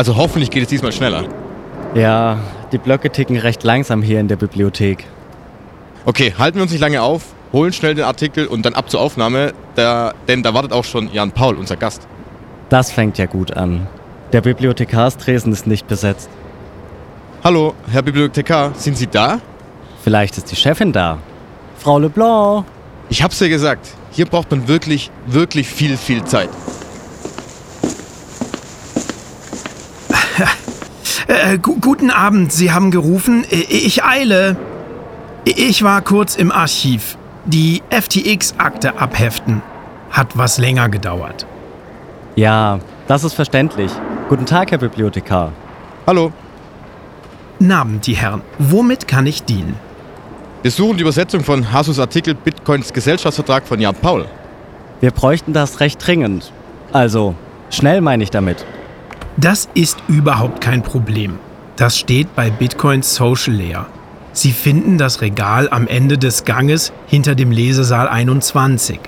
Also hoffentlich geht es diesmal schneller. Ja, die Blöcke ticken recht langsam hier in der Bibliothek. Okay, halten wir uns nicht lange auf, holen schnell den Artikel und dann ab zur Aufnahme, da, denn da wartet auch schon Jan Paul, unser Gast. Das fängt ja gut an. Der Bibliothekarstresen ist nicht besetzt. Hallo, Herr Bibliothekar, sind Sie da? Vielleicht ist die Chefin da. Frau Leblanc. Ich hab's ja gesagt, hier braucht man wirklich, wirklich viel, viel Zeit. Äh, gu guten Abend, Sie haben gerufen. I- Ich eile. Ich war kurz im Archiv. Die FTX-Akte abheften. Hat was länger gedauert. Ja, das ist verständlich. Guten Tag, Herr Bibliothekar. Hallo, Abend, die Herren. Womit kann ich dienen? wir suchen die Übersetzung von Hasus Artikel Bitcoins Gesellschaftsvertrag von Jan Paul. Wir bräuchten das recht dringend. Also, schnell meine ich damit. Das ist überhaupt kein Problem. Das steht bei Bitcoin Social Layer. Sie finden das Regal am Ende des Ganges hinter dem Lesesaal 21.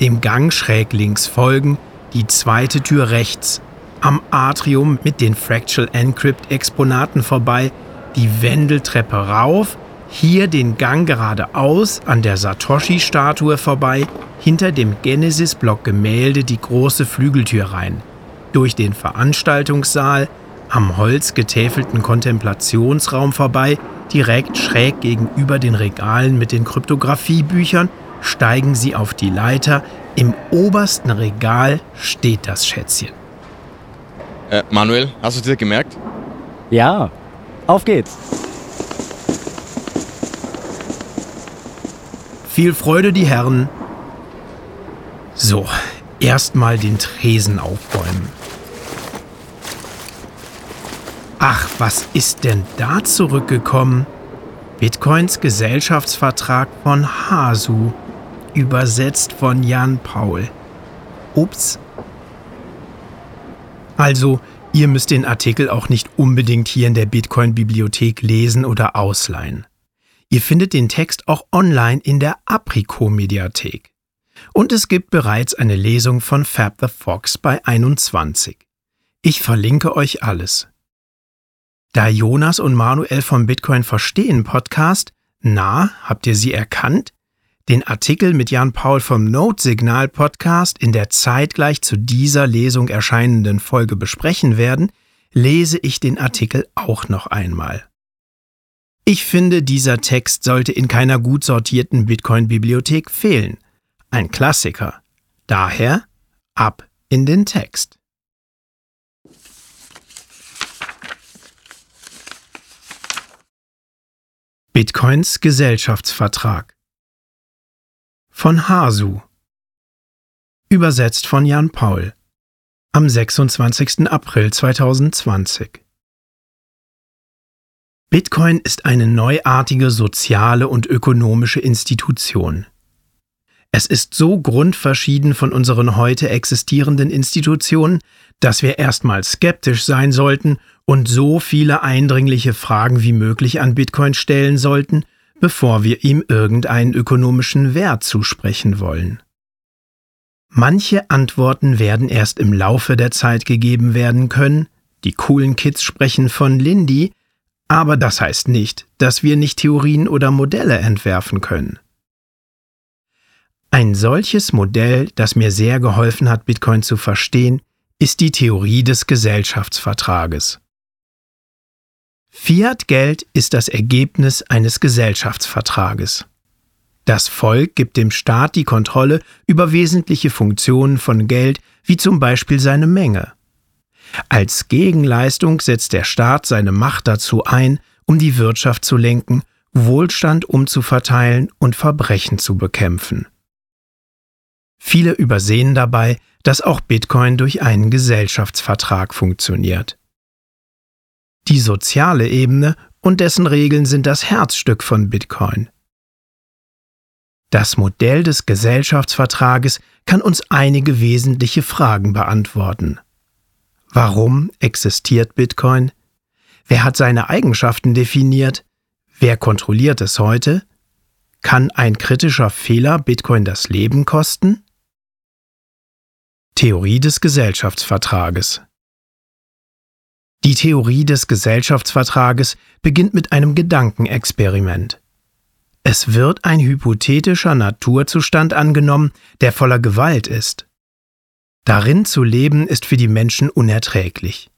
Dem Gang schräg links folgen die zweite Tür rechts. Am Atrium mit den Fractal Encrypt Exponaten vorbei, die Wendeltreppe rauf, hier den Gang geradeaus an der Satoshi-Statue vorbei, hinter dem Genesis-Block Gemälde die große Flügeltür rein durch den Veranstaltungssaal, am Holz getäfelten Kontemplationsraum vorbei, direkt schräg gegenüber den Regalen mit den Kryptographiebüchern, steigen Sie auf die Leiter. Im obersten Regal steht das Schätzchen. Äh, Manuel, hast du dir gemerkt? Ja, auf geht's. Viel Freude, die Herren. So, erstmal den Tresen aufräumen. Ach, was ist denn da zurückgekommen? Bitcoins Gesellschaftsvertrag von Hasu, übersetzt von Jan Paul. Ups. Also, ihr müsst den Artikel auch nicht unbedingt hier in der Bitcoin-Bibliothek lesen oder ausleihen. Ihr findet den Text auch online in der Apriko-Mediathek. Und es gibt bereits eine Lesung von Fab the Fox bei 21. Ich verlinke euch alles. Da Jonas und Manuel vom Bitcoin Verstehen Podcast, na, habt ihr sie erkannt? Den Artikel mit Jan Paul vom Note Signal Podcast in der zeitgleich zu dieser Lesung erscheinenden Folge besprechen werden, lese ich den Artikel auch noch einmal. Ich finde, dieser Text sollte in keiner gut sortierten Bitcoin-Bibliothek fehlen. Ein Klassiker. Daher ab in den Text. Bitcoins Gesellschaftsvertrag von Hasu Übersetzt von Jan Paul am 26. April 2020 Bitcoin ist eine neuartige soziale und ökonomische Institution. Es ist so grundverschieden von unseren heute existierenden Institutionen, dass wir erstmal skeptisch sein sollten und so viele eindringliche Fragen wie möglich an Bitcoin stellen sollten, bevor wir ihm irgendeinen ökonomischen Wert zusprechen wollen. Manche Antworten werden erst im Laufe der Zeit gegeben werden können, die coolen Kids sprechen von Lindy, aber das heißt nicht, dass wir nicht Theorien oder Modelle entwerfen können. Ein solches Modell, das mir sehr geholfen hat, Bitcoin zu verstehen, ist die Theorie des Gesellschaftsvertrages. Fiat-Geld ist das Ergebnis eines Gesellschaftsvertrages. Das Volk gibt dem Staat die Kontrolle über wesentliche Funktionen von Geld, wie zum Beispiel seine Menge. Als Gegenleistung setzt der Staat seine Macht dazu ein, um die Wirtschaft zu lenken, Wohlstand umzuverteilen und Verbrechen zu bekämpfen. Viele übersehen dabei, dass auch Bitcoin durch einen Gesellschaftsvertrag funktioniert. Die soziale Ebene und dessen Regeln sind das Herzstück von Bitcoin. Das Modell des Gesellschaftsvertrages kann uns einige wesentliche Fragen beantworten. Warum existiert Bitcoin? Wer hat seine Eigenschaften definiert? Wer kontrolliert es heute? Kann ein kritischer Fehler Bitcoin das Leben kosten? Theorie des Gesellschaftsvertrages Die Theorie des Gesellschaftsvertrages beginnt mit einem Gedankenexperiment. Es wird ein hypothetischer Naturzustand angenommen, der voller Gewalt ist. Darin zu leben ist für die Menschen unerträglich.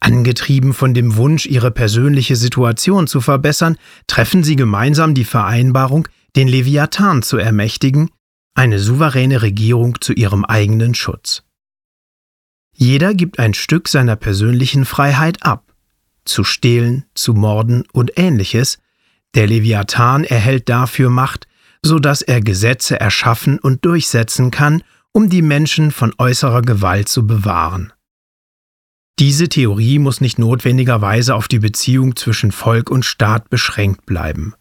Angetrieben von dem Wunsch, ihre persönliche Situation zu verbessern, treffen sie gemeinsam die Vereinbarung, den Leviathan zu ermächtigen, eine souveräne Regierung zu ihrem eigenen Schutz. Jeder gibt ein Stück seiner persönlichen Freiheit ab, zu stehlen, zu morden und ähnliches, der Leviathan erhält dafür Macht, so dass er Gesetze erschaffen und durchsetzen kann, um die Menschen von äußerer Gewalt zu bewahren. Diese Theorie muss nicht notwendigerweise auf die Beziehung zwischen Volk und Staat beschränkt bleiben.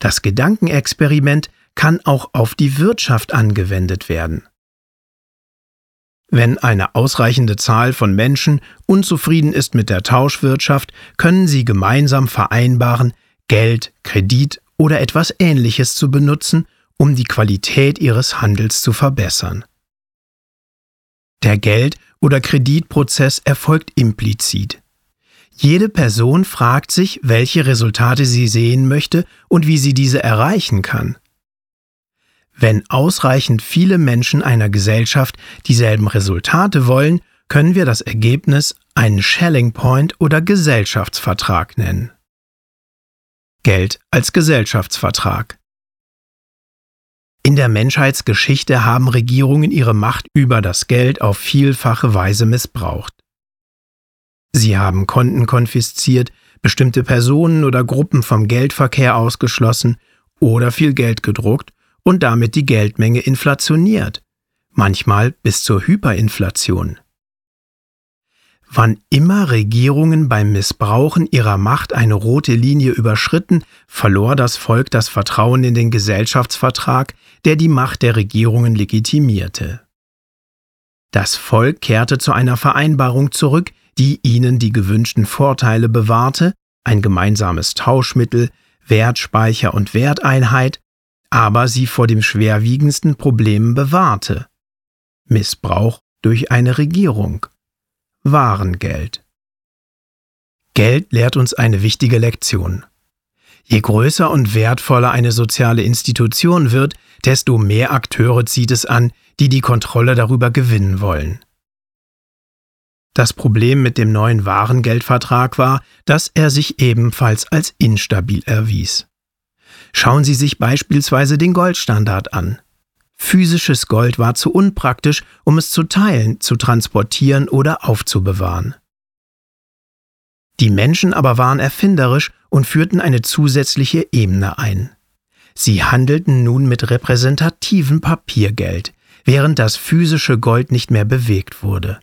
Das Gedankenexperiment kann auch auf die Wirtschaft angewendet werden. Wenn eine ausreichende Zahl von Menschen unzufrieden ist mit der Tauschwirtschaft, können sie gemeinsam vereinbaren, Geld, Kredit oder etwas Ähnliches zu benutzen, um die Qualität ihres Handels zu verbessern. Der Geld- oder Kreditprozess erfolgt implizit. Jede Person fragt sich, welche Resultate sie sehen möchte und wie sie diese erreichen kann. Wenn ausreichend viele Menschen einer Gesellschaft dieselben Resultate wollen, können wir das Ergebnis einen Shelling Point oder Gesellschaftsvertrag nennen. Geld als Gesellschaftsvertrag. In der Menschheitsgeschichte haben Regierungen ihre Macht über das Geld auf vielfache Weise missbraucht. Sie haben Konten konfisziert, bestimmte Personen oder Gruppen vom Geldverkehr ausgeschlossen oder viel Geld gedruckt und damit die Geldmenge inflationiert, manchmal bis zur Hyperinflation. Wann immer Regierungen beim Missbrauchen ihrer Macht eine rote Linie überschritten, verlor das Volk das Vertrauen in den Gesellschaftsvertrag, der die Macht der Regierungen legitimierte. Das Volk kehrte zu einer Vereinbarung zurück, die ihnen die gewünschten Vorteile bewahrte, ein gemeinsames Tauschmittel, Wertspeicher und Werteinheit, aber sie vor dem schwerwiegendsten Problem bewahrte Missbrauch durch eine Regierung. Warengeld. Geld lehrt uns eine wichtige Lektion. Je größer und wertvoller eine soziale Institution wird, desto mehr Akteure zieht es an, die die Kontrolle darüber gewinnen wollen. Das Problem mit dem neuen Warengeldvertrag war, dass er sich ebenfalls als instabil erwies. Schauen Sie sich beispielsweise den Goldstandard an. Physisches Gold war zu unpraktisch, um es zu teilen, zu transportieren oder aufzubewahren. Die Menschen aber waren erfinderisch und führten eine zusätzliche Ebene ein. Sie handelten nun mit repräsentativem Papiergeld, während das physische Gold nicht mehr bewegt wurde.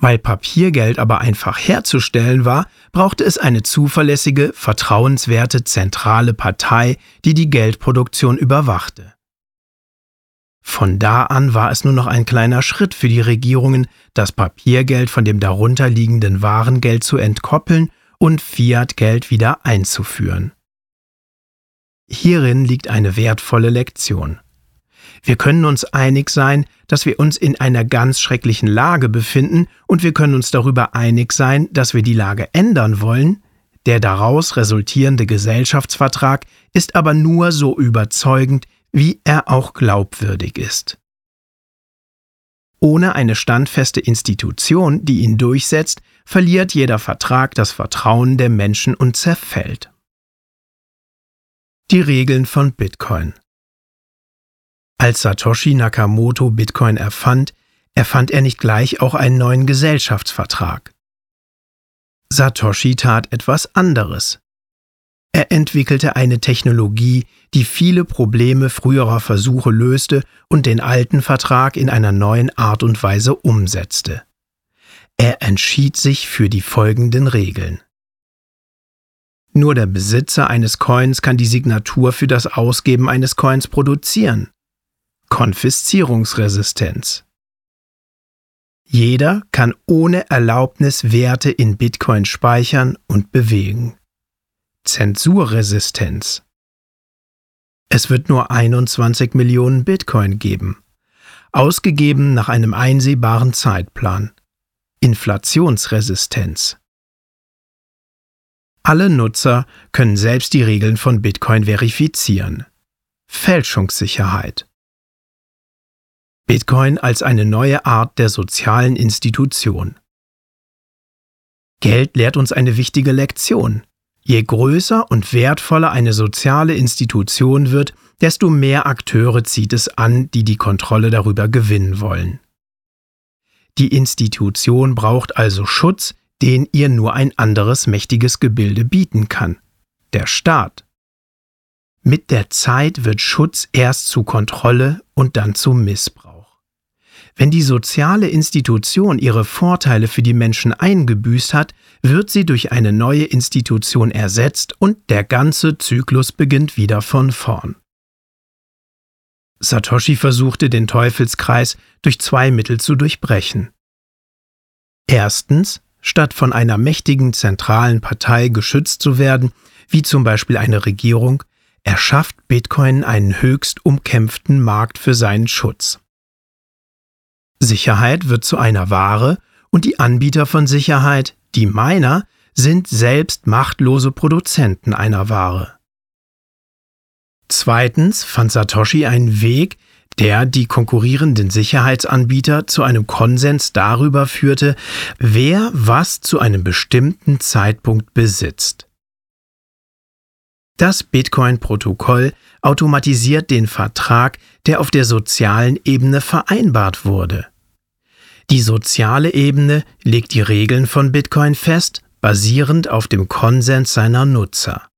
Weil Papiergeld aber einfach herzustellen war, brauchte es eine zuverlässige, vertrauenswerte zentrale Partei, die die Geldproduktion überwachte. Von da an war es nur noch ein kleiner Schritt für die Regierungen, das Papiergeld von dem darunterliegenden Warengeld zu entkoppeln und Fiatgeld wieder einzuführen. Hierin liegt eine wertvolle Lektion. Wir können uns einig sein, dass wir uns in einer ganz schrecklichen Lage befinden und wir können uns darüber einig sein, dass wir die Lage ändern wollen, der daraus resultierende Gesellschaftsvertrag ist aber nur so überzeugend, wie er auch glaubwürdig ist. Ohne eine standfeste Institution, die ihn durchsetzt, verliert jeder Vertrag das Vertrauen der Menschen und zerfällt. Die Regeln von Bitcoin Als Satoshi Nakamoto Bitcoin erfand, erfand er nicht gleich auch einen neuen Gesellschaftsvertrag. Satoshi tat etwas anderes. Er entwickelte eine Technologie, die viele Probleme früherer Versuche löste und den alten Vertrag in einer neuen Art und Weise umsetzte. Er entschied sich für die folgenden Regeln. Nur der Besitzer eines Coins kann die Signatur für das Ausgeben eines Coins produzieren. Konfiszierungsresistenz. Jeder kann ohne Erlaubnis Werte in Bitcoin speichern und bewegen. Zensurresistenz. Es wird nur 21 Millionen Bitcoin geben, ausgegeben nach einem einsehbaren Zeitplan. Inflationsresistenz. Alle Nutzer können selbst die Regeln von Bitcoin verifizieren. Fälschungssicherheit. Bitcoin als eine neue Art der sozialen Institution. Geld lehrt uns eine wichtige Lektion. Je größer und wertvoller eine soziale Institution wird, desto mehr Akteure zieht es an, die die Kontrolle darüber gewinnen wollen. Die Institution braucht also Schutz, den ihr nur ein anderes mächtiges Gebilde bieten kann, der Staat. Mit der Zeit wird Schutz erst zu Kontrolle und dann zu Missbrauch. Wenn die soziale Institution ihre Vorteile für die Menschen eingebüßt hat, wird sie durch eine neue Institution ersetzt und der ganze Zyklus beginnt wieder von vorn. Satoshi versuchte den Teufelskreis durch zwei Mittel zu durchbrechen. Erstens, statt von einer mächtigen zentralen Partei geschützt zu werden, wie zum Beispiel eine Regierung, erschafft Bitcoin einen höchst umkämpften Markt für seinen Schutz. Sicherheit wird zu einer Ware und die Anbieter von Sicherheit, die Miner, sind selbst machtlose Produzenten einer Ware. Zweitens fand Satoshi einen Weg, der die konkurrierenden Sicherheitsanbieter zu einem Konsens darüber führte, wer was zu einem bestimmten Zeitpunkt besitzt. Das Bitcoin-Protokoll automatisiert den Vertrag, der auf der sozialen Ebene vereinbart wurde. Die soziale Ebene legt die Regeln von Bitcoin fest, basierend auf dem Konsens seiner Nutzer.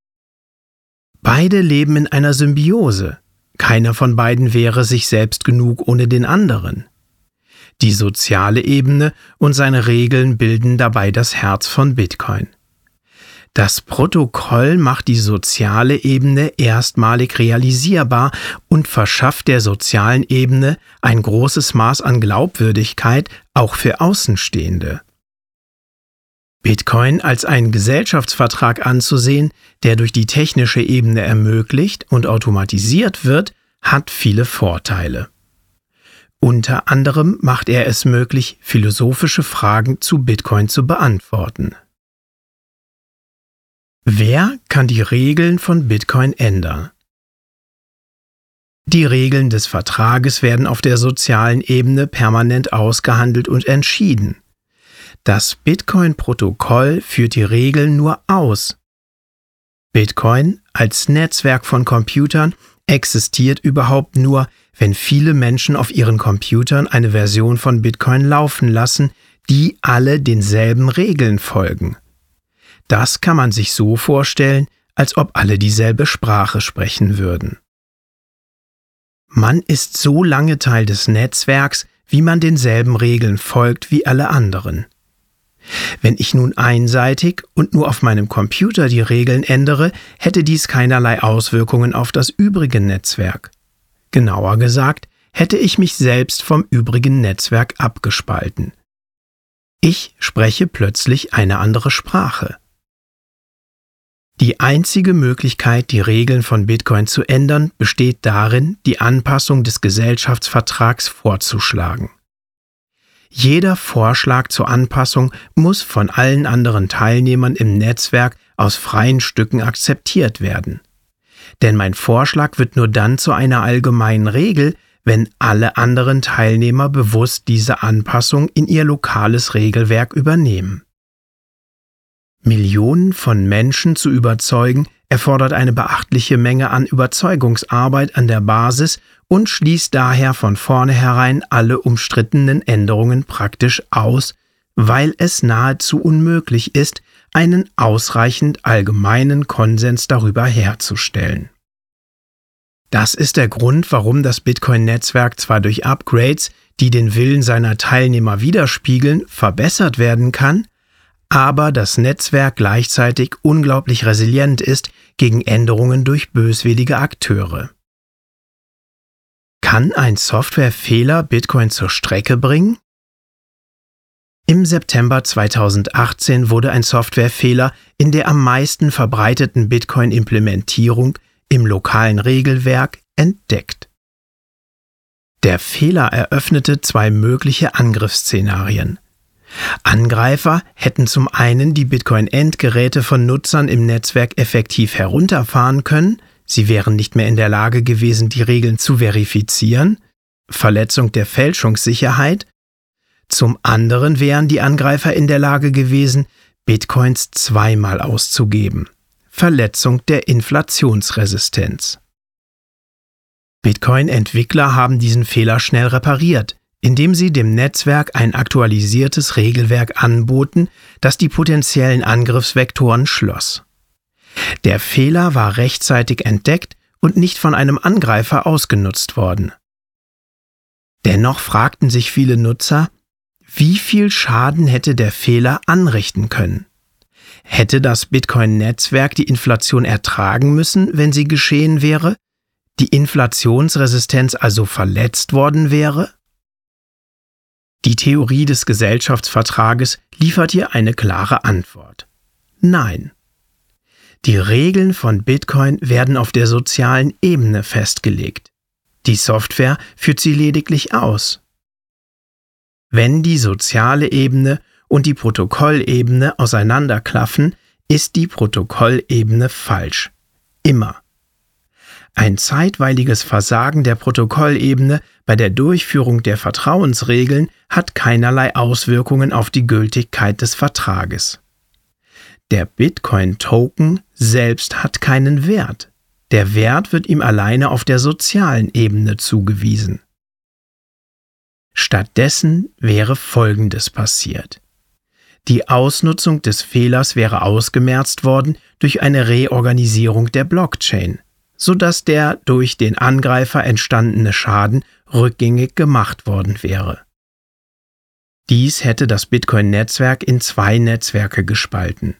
Beide leben in einer Symbiose. Keiner von beiden wäre sich selbst genug ohne den anderen. Die soziale Ebene und seine Regeln bilden dabei das Herz von Bitcoin. Das Protokoll macht die soziale Ebene erstmalig realisierbar und verschafft der sozialen Ebene ein großes Maß an Glaubwürdigkeit auch für Außenstehende. Bitcoin als einen Gesellschaftsvertrag anzusehen, der durch die technische Ebene ermöglicht und automatisiert wird, hat viele Vorteile. Unter anderem macht er es möglich, philosophische Fragen zu Bitcoin zu beantworten. Wer kann die Regeln von Bitcoin ändern? Die Regeln des Vertrages werden auf der sozialen Ebene permanent ausgehandelt und entschieden. Das Bitcoin-Protokoll führt die Regeln nur aus. Bitcoin als Netzwerk von Computern existiert überhaupt nur, wenn viele Menschen auf ihren Computern eine Version von Bitcoin laufen lassen, die alle denselben Regeln folgen. Das kann man sich so vorstellen, als ob alle dieselbe Sprache sprechen würden. Man ist so lange Teil des Netzwerks, wie man denselben Regeln folgt wie alle anderen. Wenn ich nun einseitig und nur auf meinem Computer die Regeln ändere, hätte dies keinerlei Auswirkungen auf das übrige Netzwerk. Genauer gesagt, hätte ich mich selbst vom übrigen Netzwerk abgespalten. Ich spreche plötzlich eine andere Sprache. Die einzige Möglichkeit, die Regeln von Bitcoin zu ändern, besteht darin, die Anpassung des Gesellschaftsvertrags vorzuschlagen. Jeder Vorschlag zur Anpassung muss von allen anderen Teilnehmern im Netzwerk aus freien Stücken akzeptiert werden. Denn mein Vorschlag wird nur dann zu einer allgemeinen Regel, wenn alle anderen Teilnehmer bewusst diese Anpassung in ihr lokales Regelwerk übernehmen. Millionen von Menschen zu überzeugen, erfordert eine beachtliche Menge an Überzeugungsarbeit an der Basis und schließt daher von vornherein alle umstrittenen Änderungen praktisch aus, weil es nahezu unmöglich ist, einen ausreichend allgemeinen Konsens darüber herzustellen. Das ist der Grund, warum das Bitcoin-Netzwerk zwar durch Upgrades, die den Willen seiner Teilnehmer widerspiegeln, verbessert werden kann, aber das Netzwerk gleichzeitig unglaublich resilient ist gegen Änderungen durch böswillige Akteure. Kann ein Softwarefehler Bitcoin zur Strecke bringen? Im September 2018 wurde ein Softwarefehler in der am meisten verbreiteten Bitcoin-Implementierung im lokalen Regelwerk entdeckt. Der Fehler eröffnete zwei mögliche Angriffsszenarien. Angreifer hätten zum einen die Bitcoin-Endgeräte von Nutzern im Netzwerk effektiv herunterfahren können, sie wären nicht mehr in der Lage gewesen, die Regeln zu verifizieren, Verletzung der Fälschungssicherheit, zum anderen wären die Angreifer in der Lage gewesen, Bitcoins zweimal auszugeben, Verletzung der Inflationsresistenz. Bitcoin-Entwickler haben diesen Fehler schnell repariert, indem sie dem Netzwerk ein aktualisiertes Regelwerk anboten, das die potenziellen Angriffsvektoren schloss. Der Fehler war rechtzeitig entdeckt und nicht von einem Angreifer ausgenutzt worden. Dennoch fragten sich viele Nutzer, wie viel Schaden hätte der Fehler anrichten können? Hätte das Bitcoin-Netzwerk die Inflation ertragen müssen, wenn sie geschehen wäre? Die Inflationsresistenz also verletzt worden wäre? Die Theorie des Gesellschaftsvertrages liefert hier eine klare Antwort. Nein. Die Regeln von Bitcoin werden auf der sozialen Ebene festgelegt. Die Software führt sie lediglich aus. Wenn die soziale Ebene und die Protokollebene auseinanderklaffen, ist die Protokollebene falsch. Immer. Ein zeitweiliges Versagen der Protokollebene bei der Durchführung der Vertrauensregeln hat keinerlei Auswirkungen auf die Gültigkeit des Vertrages. Der Bitcoin-Token selbst hat keinen Wert. Der Wert wird ihm alleine auf der sozialen Ebene zugewiesen. Stattdessen wäre Folgendes passiert. Die Ausnutzung des Fehlers wäre ausgemerzt worden durch eine Reorganisierung der Blockchain, sodass der durch den Angreifer entstandene Schaden rückgängig gemacht worden wäre. Dies hätte das Bitcoin-Netzwerk in zwei Netzwerke gespalten.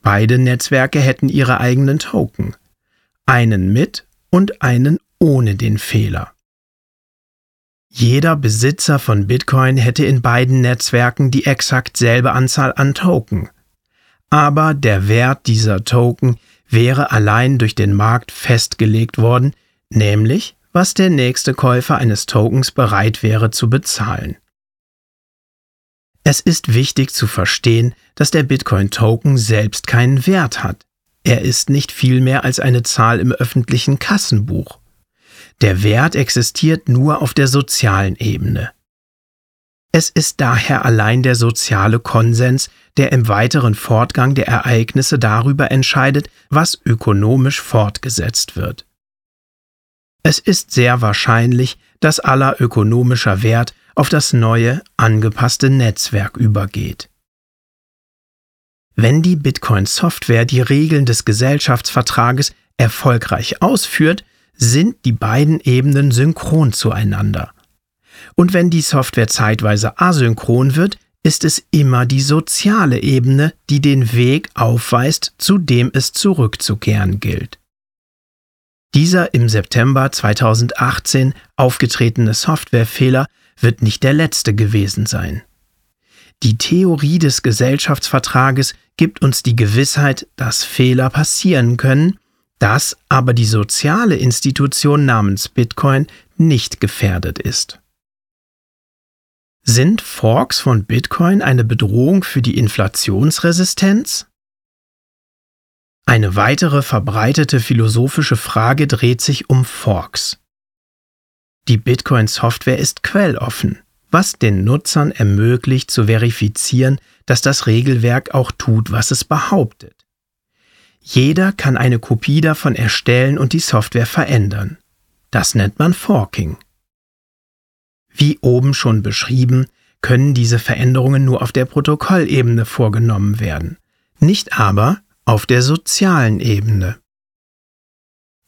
Beide Netzwerke hätten ihre eigenen Token, einen mit und einen ohne den Fehler. Jeder Besitzer von Bitcoin hätte in beiden Netzwerken die exakt selbe Anzahl an Token. Aber der Wert dieser Token wäre allein durch den Markt festgelegt worden, nämlich was der nächste Käufer eines Tokens bereit wäre zu bezahlen. Es ist wichtig zu verstehen, dass der Bitcoin-Token selbst keinen Wert hat. Er ist nicht viel mehr als eine Zahl im öffentlichen Kassenbuch. Der Wert existiert nur auf der sozialen Ebene. Es ist daher allein der soziale Konsens, der im weiteren Fortgang der Ereignisse darüber entscheidet, was ökonomisch fortgesetzt wird. Es ist sehr wahrscheinlich, dass aller ökonomischer Wert auf das neue, angepasste Netzwerk übergeht. Wenn die Bitcoin-Software die Regeln des Gesellschaftsvertrages erfolgreich ausführt, sind die beiden Ebenen synchron zueinander. Und wenn die Software zeitweise asynchron wird, ist es immer die soziale Ebene, die den Weg aufweist, zu dem es zurückzukehren gilt. Dieser im September 2018 aufgetretene Softwarefehler wird nicht der letzte gewesen sein. Die Theorie des Gesellschaftsvertrages gibt uns die Gewissheit, dass Fehler passieren können dass aber die soziale Institution namens Bitcoin nicht gefährdet ist. Sind Forks von Bitcoin eine Bedrohung für die Inflationsresistenz? Eine weitere verbreitete philosophische Frage dreht sich um Forks. Die Bitcoin-Software ist quelloffen, was den Nutzern ermöglicht zu verifizieren, dass das Regelwerk auch tut, was es behauptet. Jeder kann eine Kopie davon erstellen und die Software verändern. Das nennt man Forking. Wie oben schon beschrieben, können diese Veränderungen nur auf der Protokollebene vorgenommen werden. nicht aber auf der sozialen Ebene.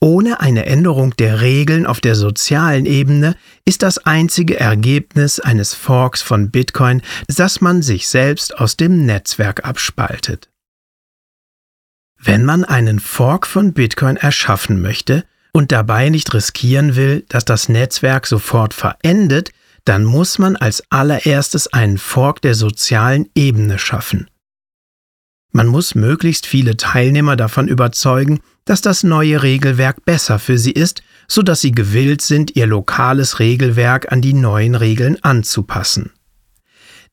Ohne eine Änderung der Regeln auf der sozialen Ebene ist das einzige Ergebnis eines Forks von Bitcoin, dass man sich selbst aus dem Netzwerk abspaltet. Wenn man einen Fork von Bitcoin erschaffen möchte und dabei nicht riskieren will, dass das Netzwerk sofort verendet, dann muss man als allererstes einen Fork der sozialen Ebene schaffen. Man muss möglichst viele Teilnehmer davon überzeugen, dass das neue Regelwerk besser für sie ist, so dass sie gewillt sind, ihr lokales Regelwerk an die neuen Regeln anzupassen.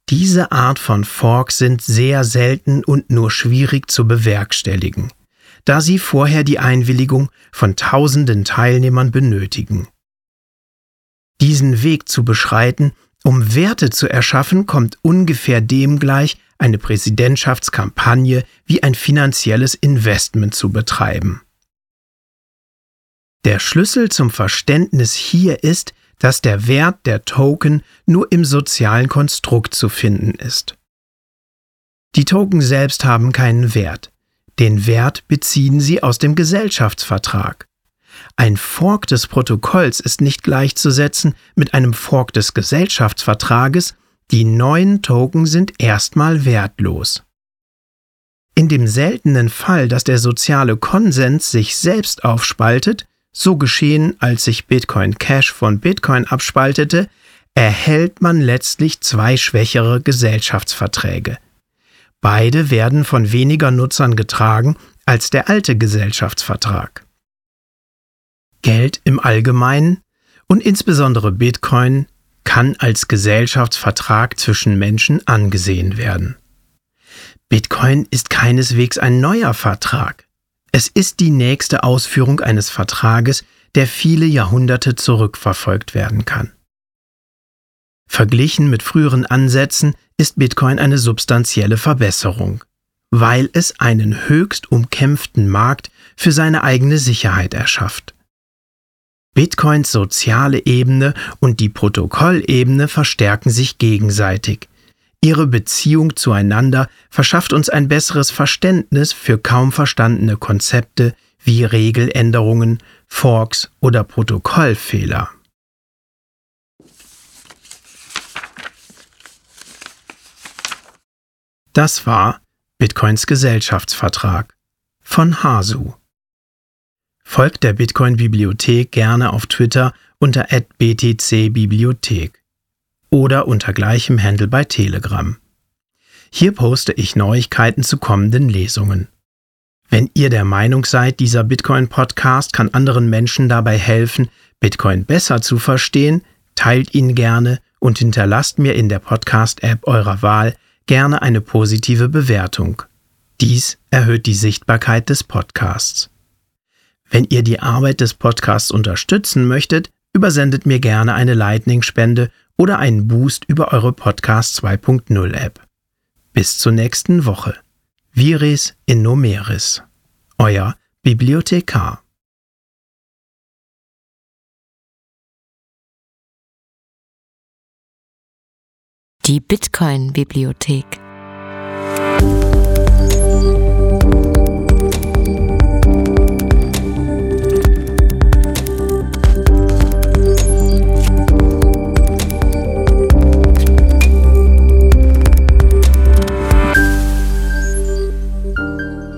Diese Art von Forks sind sehr selten und nur schwierig zu bewerkstelligen, da sie vorher die Einwilligung von tausenden Teilnehmern benötigen. Diesen Weg zu beschreiten, um Werte zu erschaffen, kommt ungefähr dem gleich, eine Präsidentschaftskampagne wie ein finanzielles Investment zu betreiben. Der Schlüssel zum Verständnis hier ist, dass der Wert der Token nur im sozialen Konstrukt zu finden ist. Die Token selbst haben keinen Wert. Den Wert beziehen sie aus dem Gesellschaftsvertrag. Ein Fork des Protokolls ist nicht gleichzusetzen mit einem Fork des Gesellschaftsvertrages, die neuen Token sind erstmal wertlos. In dem seltenen Fall, dass der soziale Konsens sich selbst aufspaltet, so geschehen, als sich Bitcoin Cash von Bitcoin abspaltete, erhält man letztlich zwei schwächere Gesellschaftsverträge. Beide werden von weniger Nutzern getragen als der alte Gesellschaftsvertrag. Geld im Allgemeinen und insbesondere Bitcoin kann als Gesellschaftsvertrag zwischen Menschen angesehen werden. Bitcoin ist keineswegs ein neuer Vertrag. Es ist die nächste Ausführung eines Vertrages, der viele Jahrhunderte zurückverfolgt werden kann. Verglichen mit früheren Ansätzen ist Bitcoin eine substanzielle Verbesserung, weil es einen höchst umkämpften Markt für seine eigene Sicherheit erschafft. Bitcoins soziale Ebene und die Protokollebene verstärken sich gegenseitig, Ihre Beziehung zueinander verschafft uns ein besseres Verständnis für kaum verstandene Konzepte wie Regeländerungen, Forks oder Protokollfehler. Das war Bitcoins Gesellschaftsvertrag von Hasu. Folgt der Bitcoin Bibliothek gerne auf Twitter unter @btcbibliothek oder unter gleichem Handle bei Telegram. Hier poste ich Neuigkeiten zu kommenden Lesungen. Wenn ihr der Meinung seid, dieser Bitcoin-Podcast kann anderen Menschen dabei helfen, Bitcoin besser zu verstehen, teilt ihn gerne und hinterlasst mir in der Podcast-App eurer Wahl gerne eine positive Bewertung. Dies erhöht die Sichtbarkeit des Podcasts. Wenn ihr die Arbeit des Podcasts unterstützen möchtet, übersendet mir gerne eine Lightning-Spende oder einen Boost über eure Podcast 2.0 App. Bis zur nächsten Woche. Viris in Numeris. Euer Bibliothekar. Die Bitcoin-Bibliothek.